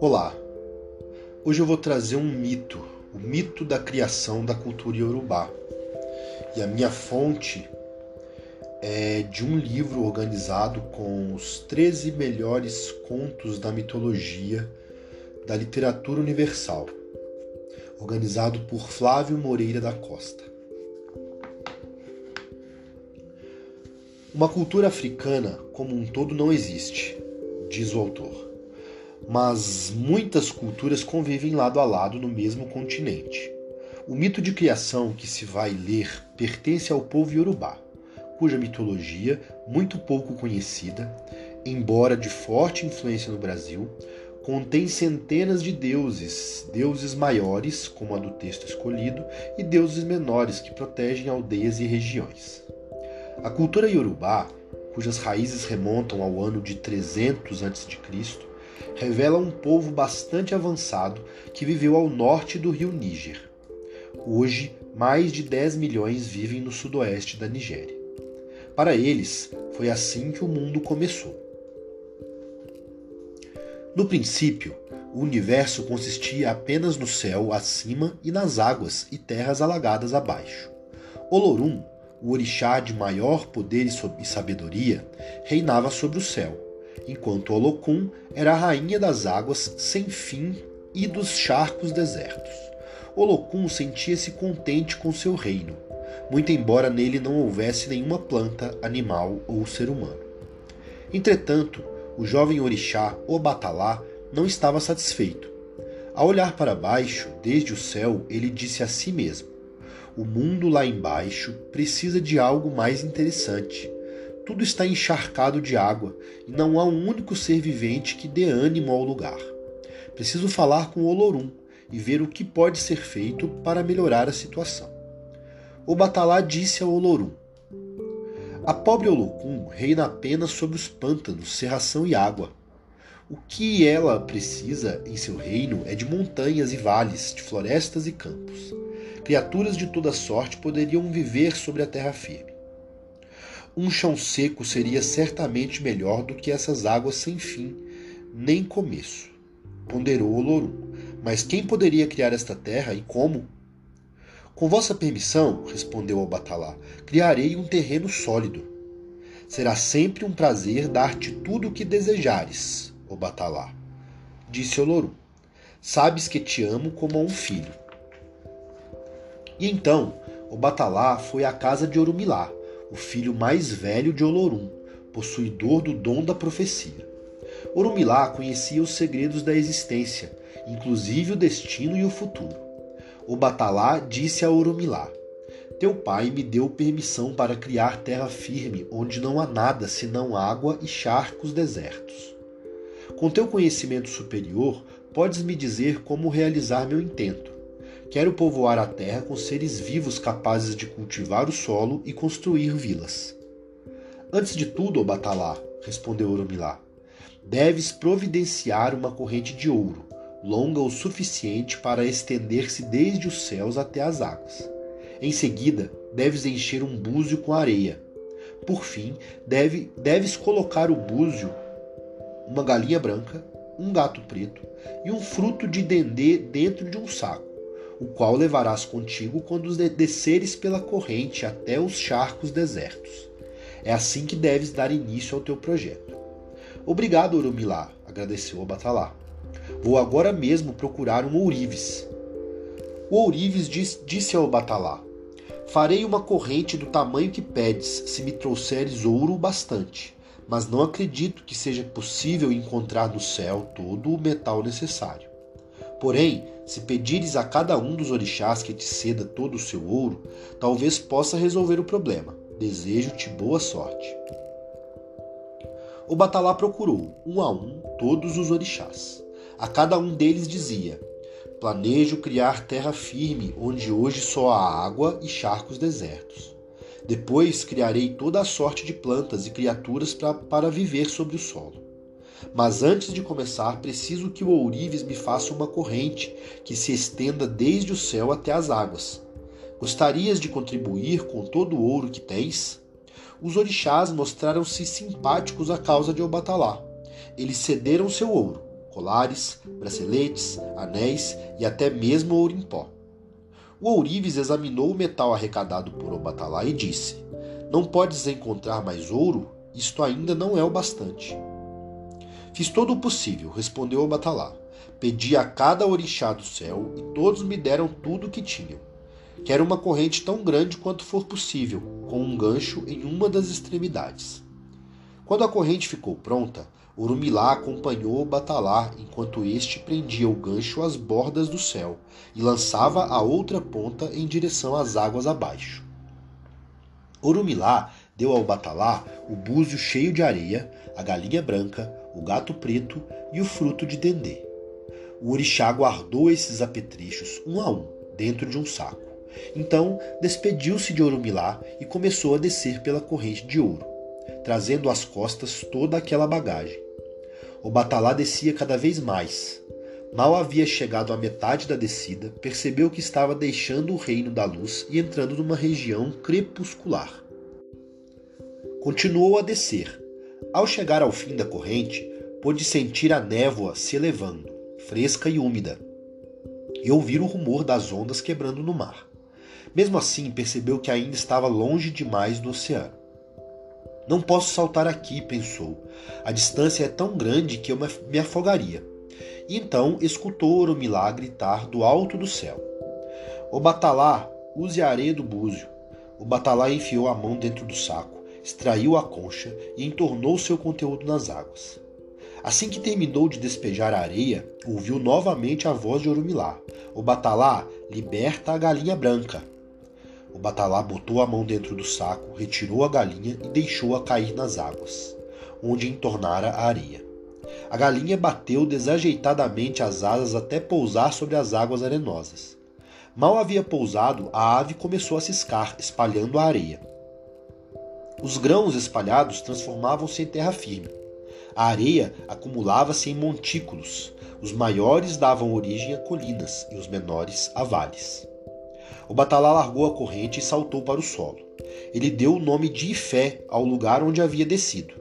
Olá, hoje eu vou trazer um mito, o mito da criação da cultura iorubá. E a minha fonte é de um livro organizado com os 13 melhores contos da mitologia da literatura universal, organizado por Flávio Moreira da Costa. Uma cultura africana como um todo não existe, diz o autor mas muitas culturas convivem lado a lado no mesmo continente. O mito de criação que se vai ler pertence ao povo iorubá, cuja mitologia, muito pouco conhecida, embora de forte influência no Brasil, contém centenas de deuses, deuses maiores, como a do texto escolhido, e deuses menores que protegem aldeias e regiões. A cultura iorubá, cujas raízes remontam ao ano de 300 a.C., revela um povo bastante avançado que viveu ao norte do rio Níger. Hoje, mais de 10 milhões vivem no sudoeste da Nigéria. Para eles, foi assim que o mundo começou. No princípio, o universo consistia apenas no céu acima e nas águas e terras alagadas abaixo. Olorum, o orixá de maior poder e sabedoria, reinava sobre o céu enquanto Olocum era a rainha das águas sem fim e dos charcos desertos. Olocum sentia-se contente com seu reino, muito embora nele não houvesse nenhuma planta, animal ou ser humano. Entretanto, o jovem orixá, Obatalá, não estava satisfeito. Ao olhar para baixo, desde o céu, ele disse a si mesmo: O mundo lá embaixo precisa de algo mais interessante tudo está encharcado de água e não há um único ser vivente que dê ânimo ao lugar. Preciso falar com Olorum e ver o que pode ser feito para melhorar a situação. O Batalá disse a Olorum: A pobre Olocum reina apenas sobre os pântanos, serração e água. O que ela precisa em seu reino é de montanhas e vales, de florestas e campos. Criaturas de toda sorte poderiam viver sobre a terra firme. Um chão seco seria certamente melhor do que essas águas sem fim, nem começo. Ponderou Olorum. Mas quem poderia criar esta terra e como? Com vossa permissão, respondeu o Batalá, criarei um terreno sólido. Será sempre um prazer dar-te tudo o que desejares, o Batalá. Disse Olorum. Sabes que te amo como a um filho. E então, o Batalá foi à casa de Orumilá, o filho mais velho de Olorum, possuidor do dom da profecia. Orumilá conhecia os segredos da existência, inclusive o destino e o futuro. O Batalá disse a Orumilá: Teu pai me deu permissão para criar terra firme, onde não há nada senão água e charcos desertos. Com teu conhecimento superior, podes me dizer como realizar meu intento. Quero povoar a terra com seres vivos capazes de cultivar o solo e construir vilas. Antes de tudo, ó Batalá, respondeu Oromilá, deves providenciar uma corrente de ouro, longa o suficiente para estender-se desde os céus até as águas. Em seguida, deves encher um búzio com areia. Por fim, deve, deves colocar o búzio, uma galinha branca, um gato preto e um fruto de dendê dentro de um saco o qual levarás contigo quando desceres pela corrente até os charcos desertos. É assim que deves dar início ao teu projeto. Obrigado, Orumilá, agradeceu Batalá. Vou agora mesmo procurar um ourives. O ourives disse ao Batalá: Farei uma corrente do tamanho que pedes, se me trouxeres ouro bastante, mas não acredito que seja possível encontrar no céu todo o metal necessário. Porém, se pedires a cada um dos orixás que te ceda todo o seu ouro, talvez possa resolver o problema. Desejo-te boa sorte. O Batalá procurou, um a um, todos os orixás. A cada um deles dizia: Planejo criar terra firme, onde hoje só há água e charcos desertos. Depois criarei toda a sorte de plantas e criaturas pra, para viver sobre o solo. Mas antes de começar, preciso que o ourives me faça uma corrente que se estenda desde o céu até as águas. Gostarias de contribuir com todo o ouro que tens? os orixás mostraram-se simpáticos à causa de Obatalá. Eles cederam seu ouro, colares, braceletes, anéis e até mesmo ouro em pó. O ourives examinou o metal arrecadado por Obatalá e disse: Não podes encontrar mais ouro? Isto ainda não é o bastante. Fiz todo o possível, respondeu Obatalá. Pedi a cada orixá do céu e todos me deram tudo o que tinham. Quero uma corrente tão grande quanto for possível, com um gancho em uma das extremidades. Quando a corrente ficou pronta, Urumilá acompanhou Batalá enquanto este prendia o gancho às bordas do céu e lançava a outra ponta em direção às águas abaixo. Urumilá deu ao Batalá o búzio cheio de areia, a galinha branca, o gato preto e o fruto de dendê. O orixá guardou esses apetrechos um a um dentro de um saco. Então despediu-se de Orumilá e começou a descer pela corrente de ouro, trazendo às costas toda aquela bagagem. O batalá descia cada vez mais. Mal havia chegado à metade da descida, percebeu que estava deixando o reino da luz e entrando numa região crepuscular. Continuou a descer. Ao chegar ao fim da corrente, pôde sentir a névoa se elevando, fresca e úmida, e ouvir o rumor das ondas quebrando no mar. Mesmo assim, percebeu que ainda estava longe demais do oceano. Não posso saltar aqui, pensou. A distância é tão grande que eu me afogaria. E então escutou Oromilá gritar do alto do céu: O Batalá, use a areia do búzio. O Batalá enfiou a mão dentro do saco, extraiu a concha e entornou seu conteúdo nas águas. Assim que terminou de despejar a areia, ouviu novamente a voz de Orumilá. O Batalá liberta a galinha branca. O batalá botou a mão dentro do saco, retirou a galinha e deixou-a cair nas águas, onde entornara a areia. A galinha bateu desajeitadamente as asas até pousar sobre as águas arenosas. Mal havia pousado, a ave começou a ciscar, espalhando a areia. Os grãos espalhados transformavam-se em terra firme. A areia acumulava-se em montículos. Os maiores davam origem a colinas e os menores a vales. O batalá largou a corrente e saltou para o solo. Ele deu o nome de Ifé ao lugar onde havia descido.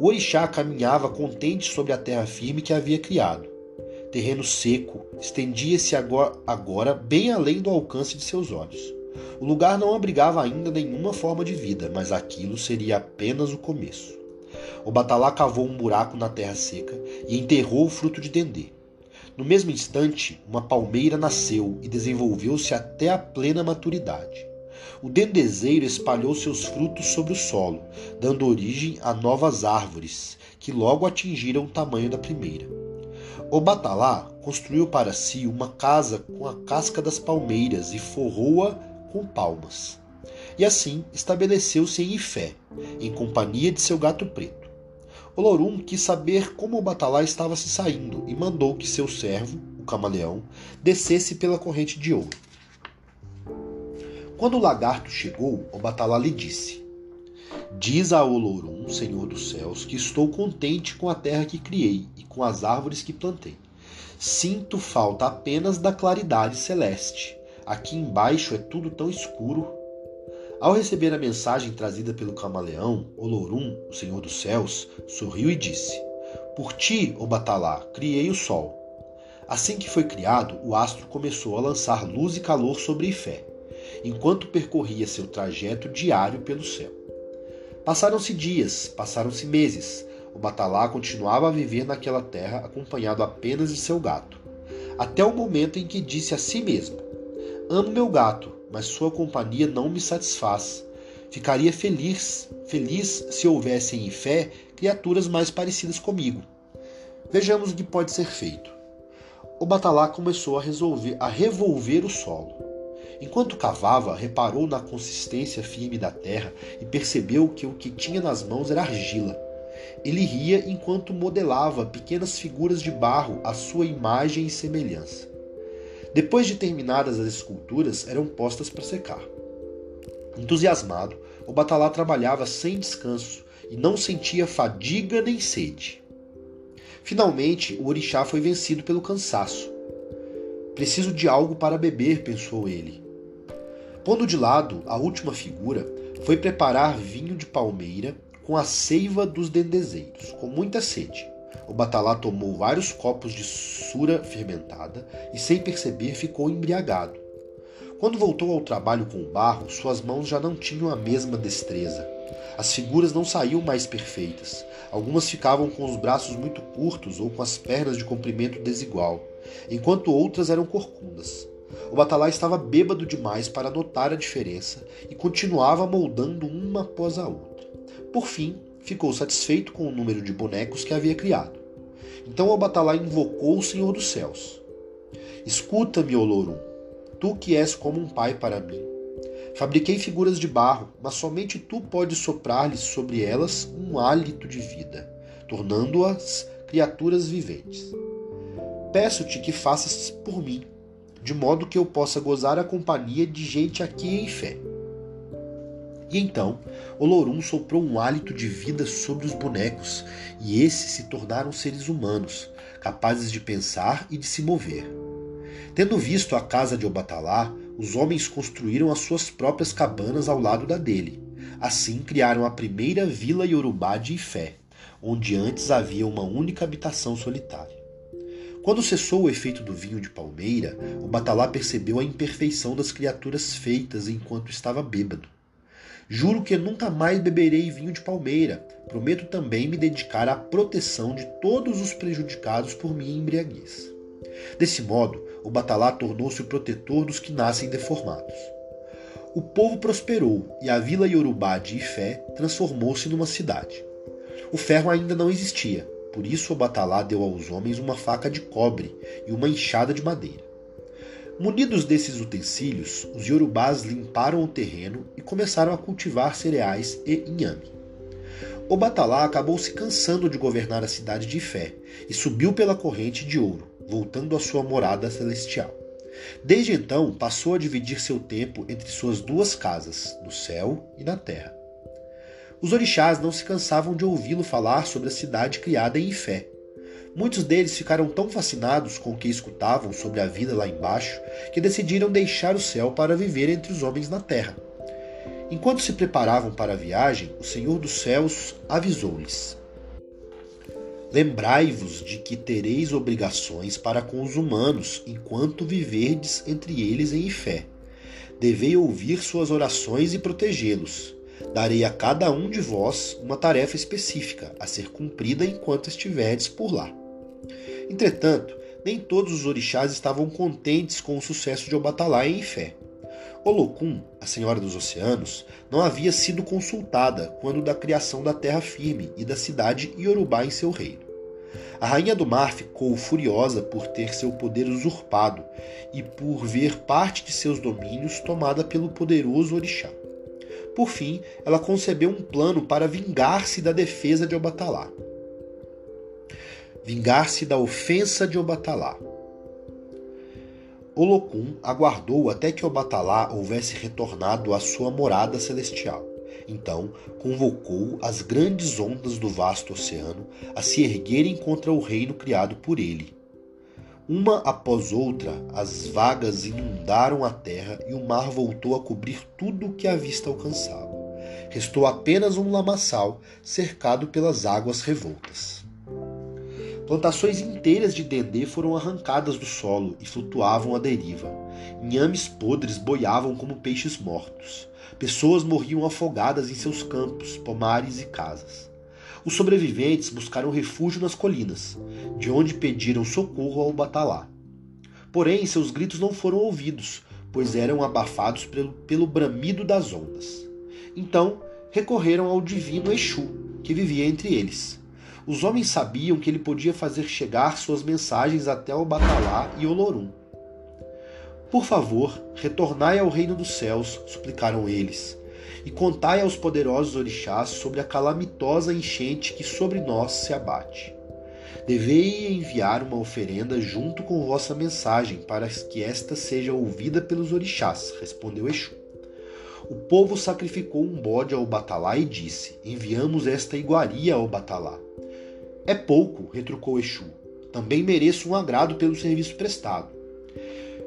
O orixá caminhava contente sobre a terra firme que havia criado. Terreno seco estendia-se agora, bem além do alcance de seus olhos. O lugar não abrigava ainda nenhuma forma de vida, mas aquilo seria apenas o começo. O batalá cavou um buraco na terra seca e enterrou o fruto de dendê. No mesmo instante, uma palmeira nasceu e desenvolveu-se até a plena maturidade. O dendezeiro espalhou seus frutos sobre o solo, dando origem a novas árvores, que logo atingiram o tamanho da primeira. O batalá construiu para si uma casa com a casca das palmeiras e forrou-a com palmas. E assim estabeleceu-se em Ifé, em companhia de seu gato preto. Olorum quis saber como o batalá estava se saindo e mandou que seu servo, o camaleão, descesse pela corrente de ouro. Quando o lagarto chegou, o batalá lhe disse: Diz a Olorum, Senhor dos céus, que estou contente com a terra que criei e com as árvores que plantei. Sinto falta apenas da claridade celeste. Aqui embaixo é tudo tão escuro ao receber a mensagem trazida pelo camaleão, Olorum, o Senhor dos Céus, sorriu e disse: Por ti, ó Batalá, criei o sol. Assim que foi criado, o astro começou a lançar luz e calor sobre Ifé, enquanto percorria seu trajeto diário pelo céu. Passaram-se dias, passaram-se meses. O Batalá continuava a viver naquela terra acompanhado apenas de seu gato, até o momento em que disse a si mesmo: Amo meu gato, mas sua companhia não me satisfaz. Ficaria feliz, feliz se houvessem em fé criaturas mais parecidas comigo. Vejamos o que pode ser feito. O batalá começou a, resolver, a revolver o solo. Enquanto cavava, reparou na consistência firme da terra e percebeu que o que tinha nas mãos era argila. Ele ria enquanto modelava pequenas figuras de barro à sua imagem e semelhança. Depois de terminadas as esculturas, eram postas para secar. Entusiasmado, o batalá trabalhava sem descanso e não sentia fadiga nem sede. Finalmente, o orixá foi vencido pelo cansaço. Preciso de algo para beber, pensou ele. Pondo de lado a última figura, foi preparar vinho de palmeira com a seiva dos dendezeiros, com muita sede. O batalá tomou vários copos de sura fermentada e, sem perceber, ficou embriagado. Quando voltou ao trabalho com o barro, suas mãos já não tinham a mesma destreza. As figuras não saíam mais perfeitas. Algumas ficavam com os braços muito curtos ou com as pernas de comprimento desigual, enquanto outras eram corcundas. O batalá estava bêbado demais para notar a diferença e continuava moldando uma após a outra. Por fim, ficou satisfeito com o número de bonecos que havia criado. Então o batalá invocou o Senhor dos Céus. Escuta-me, Olorum, tu que és como um pai para mim. Fabriquei figuras de barro, mas somente tu podes soprar-lhes sobre elas um hálito de vida, tornando-as criaturas viventes. Peço-te que faças por mim, de modo que eu possa gozar a companhia de gente aqui em fé. E então, Olorum soprou um hálito de vida sobre os bonecos, e esses se tornaram seres humanos, capazes de pensar e de se mover. Tendo visto a casa de Obatalá, os homens construíram as suas próprias cabanas ao lado da dele. Assim criaram a primeira vila iorubá de Ifé, onde antes havia uma única habitação solitária. Quando cessou o efeito do vinho de palmeira, o batalá percebeu a imperfeição das criaturas feitas enquanto estava bêbado. Juro que nunca mais beberei vinho de palmeira. Prometo também me dedicar à proteção de todos os prejudicados por minha embriaguez. Desse modo, o Batalá tornou-se o protetor dos que nascem deformados. O povo prosperou e a vila Yorubá de Ifé transformou-se numa cidade. O ferro ainda não existia, por isso o Batalá deu aos homens uma faca de cobre e uma enxada de madeira. Munidos desses utensílios, os Yorubás limparam o terreno e começaram a cultivar cereais e inhame. O Batalá acabou se cansando de governar a cidade de Ifé e subiu pela corrente de ouro, voltando à sua morada celestial. Desde então, passou a dividir seu tempo entre suas duas casas, no céu e na terra. Os orixás não se cansavam de ouvi-lo falar sobre a cidade criada em Ifé. Muitos deles ficaram tão fascinados com o que escutavam sobre a vida lá embaixo que decidiram deixar o céu para viver entre os homens na terra. Enquanto se preparavam para a viagem, o Senhor dos Céus avisou-lhes: Lembrai-vos de que tereis obrigações para com os humanos enquanto viverdes entre eles em fé. Devei ouvir suas orações e protegê-los. Darei a cada um de vós uma tarefa específica a ser cumprida enquanto estiverdes por lá. Entretanto, nem todos os orixás estavam contentes com o sucesso de Obatalá em fé. Olokun, a Senhora dos Oceanos, não havia sido consultada quando da criação da terra firme e da cidade Yorubá em seu reino. A Rainha do Mar ficou furiosa por ter seu poder usurpado e por ver parte de seus domínios tomada pelo poderoso orixá. Por fim, ela concebeu um plano para vingar-se da defesa de Obatalá. Vingar-se da ofensa de Obatalá. Olokun aguardou até que Obatalá houvesse retornado à sua morada celestial. Então convocou as grandes ondas do vasto oceano a se erguerem contra o reino criado por ele. Uma após outra, as vagas inundaram a terra e o mar voltou a cobrir tudo o que a vista alcançava. Restou apenas um lamaçal cercado pelas águas revoltas. Plantações inteiras de dendê foram arrancadas do solo e flutuavam à deriva. Inhames podres boiavam como peixes mortos. Pessoas morriam afogadas em seus campos, pomares e casas. Os sobreviventes buscaram refúgio nas colinas, de onde pediram socorro ao Batalá. Porém, seus gritos não foram ouvidos, pois eram abafados pelo, pelo bramido das ondas. Então, recorreram ao divino Exu, que vivia entre eles. Os homens sabiam que ele podia fazer chegar suas mensagens até o Batalá e Olorum. Por favor, retornai ao reino dos céus, suplicaram eles, e contai aos poderosos orixás sobre a calamitosa enchente que sobre nós se abate. Devei enviar uma oferenda junto com vossa mensagem, para que esta seja ouvida pelos orixás, respondeu Exu. O povo sacrificou um bode ao Batalá e disse: Enviamos esta iguaria ao Batalá. É pouco, retrucou Exu. Também mereço um agrado pelo serviço prestado.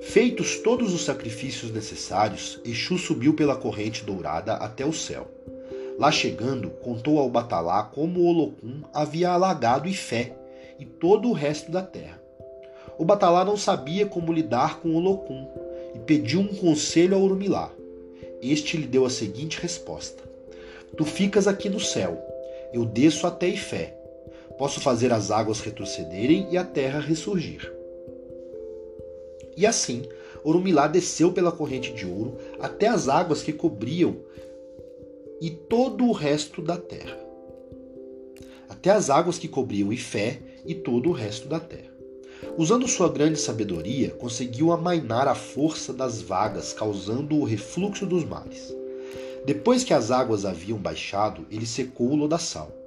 Feitos todos os sacrifícios necessários, Exu subiu pela corrente dourada até o céu. Lá chegando, contou ao Batalá como Olocum havia alagado Ifé e todo o resto da terra. O Batalá não sabia como lidar com Olocum e pediu um conselho ao Urumilá. Este lhe deu a seguinte resposta: Tu ficas aqui no céu, eu desço até Ifé. Posso fazer as águas retrocederem e a terra ressurgir. E assim, Orumilá desceu pela corrente de ouro até as águas que cobriam e todo o resto da terra. Até as águas que cobriam Ifé e todo o resto da terra. Usando sua grande sabedoria, conseguiu amainar a força das vagas, causando o refluxo dos mares. Depois que as águas haviam baixado, ele secou o lodaçal.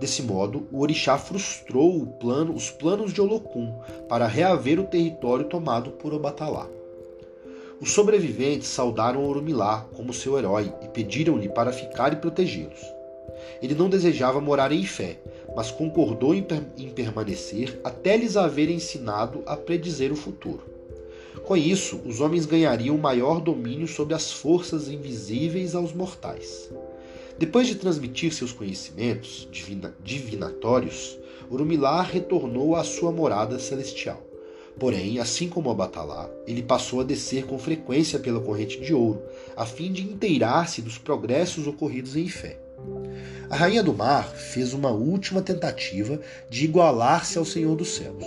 Desse modo, o orixá frustrou plano, os planos de Olocum para reaver o território tomado por Obatalá. Os sobreviventes saudaram Orumilá como seu herói e pediram-lhe para ficar e protegê-los. Ele não desejava morar em fé, mas concordou em, per em permanecer até lhes haver ensinado a predizer o futuro. Com isso, os homens ganhariam maior domínio sobre as forças invisíveis aos mortais. Depois de transmitir seus conhecimentos divina divinatórios, Urumilá retornou à sua morada celestial. Porém, assim como Abatalá, ele passou a descer com frequência pela corrente de ouro, a fim de inteirar-se dos progressos ocorridos em fé. A rainha do mar fez uma última tentativa de igualar-se ao Senhor dos céus.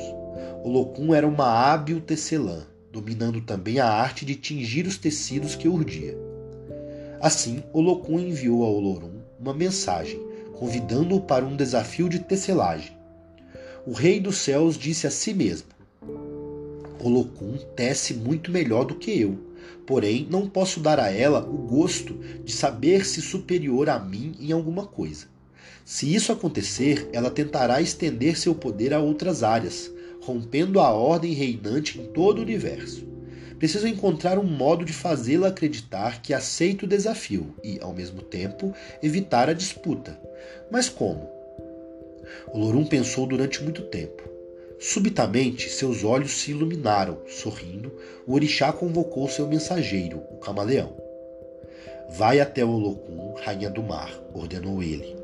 Olocum era uma hábil tecelã, dominando também a arte de tingir os tecidos que urdia. Assim, Olocum enviou a Olorum uma mensagem, convidando-o para um desafio de tecelagem. O rei dos céus disse a si mesmo: Olocum tece muito melhor do que eu, porém não posso dar a ela o gosto de saber-se superior a mim em alguma coisa. Se isso acontecer, ela tentará estender seu poder a outras áreas, rompendo a ordem reinante em todo o universo. Preciso encontrar um modo de fazê-la acreditar que aceito o desafio e, ao mesmo tempo, evitar a disputa. Mas como? O Lorum pensou durante muito tempo. Subitamente, seus olhos se iluminaram. Sorrindo, o orixá convocou seu mensageiro, o camaleão. Vai até o Olocum, rainha do mar, ordenou ele,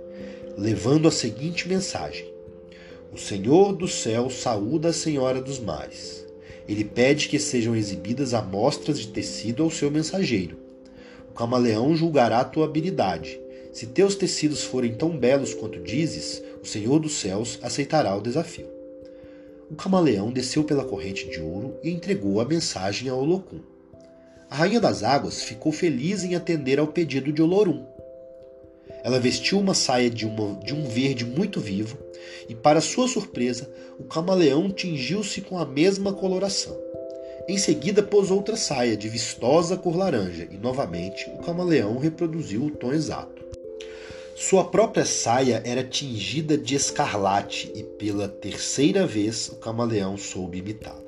levando a seguinte mensagem: O Senhor do céu saúda a Senhora dos mares. Ele pede que sejam exibidas amostras de tecido ao seu mensageiro. O camaleão julgará tua habilidade. Se teus tecidos forem tão belos quanto dizes, o Senhor dos céus aceitará o desafio o camaleão desceu pela corrente de ouro e entregou a mensagem a Olocum. A rainha das águas ficou feliz em atender ao pedido de Olorum. Ela vestiu uma saia de, uma, de um verde muito vivo e, para sua surpresa, o camaleão tingiu-se com a mesma coloração. Em seguida, pôs outra saia de vistosa cor laranja e, novamente, o camaleão reproduziu o tom exato. Sua própria saia era tingida de escarlate e pela terceira vez o camaleão soube imitá-la.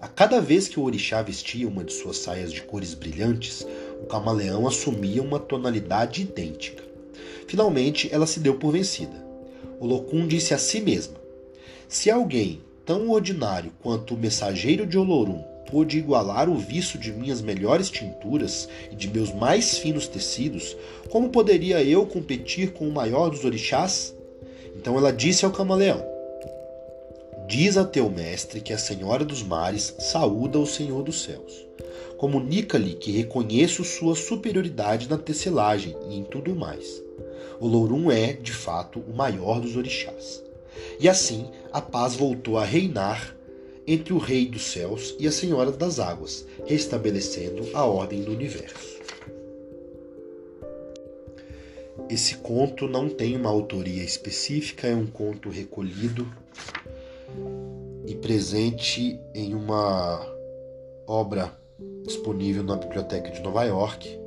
A cada vez que o orixá vestia uma de suas saias de cores brilhantes, o camaleão assumia uma tonalidade idêntica. Finalmente, ela se deu por vencida. O Locum disse a si mesma: Se alguém tão ordinário quanto o mensageiro de Olorum pôde igualar o viço de minhas melhores tinturas e de meus mais finos tecidos, como poderia eu competir com o maior dos orixás? Então ela disse ao camaleão: Diz a teu mestre que a Senhora dos Mares saúda o Senhor dos Céus. Comunica-lhe que reconheço sua superioridade na tecelagem e em tudo mais. O Lourum é, de fato, o maior dos orixás. E assim a paz voltou a reinar entre o Rei dos Céus e a Senhora das Águas, restabelecendo a ordem do universo. Esse conto não tem uma autoria específica, é um conto recolhido e presente em uma obra disponível na Biblioteca de Nova York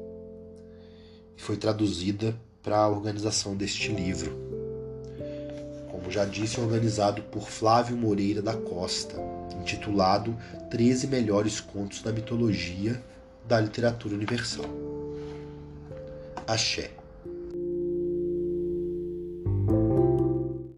e foi traduzida para a organização deste livro. Como já disse, organizado por Flávio Moreira da Costa, intitulado 13 Melhores Contos da Mitologia da Literatura Universal. Axé.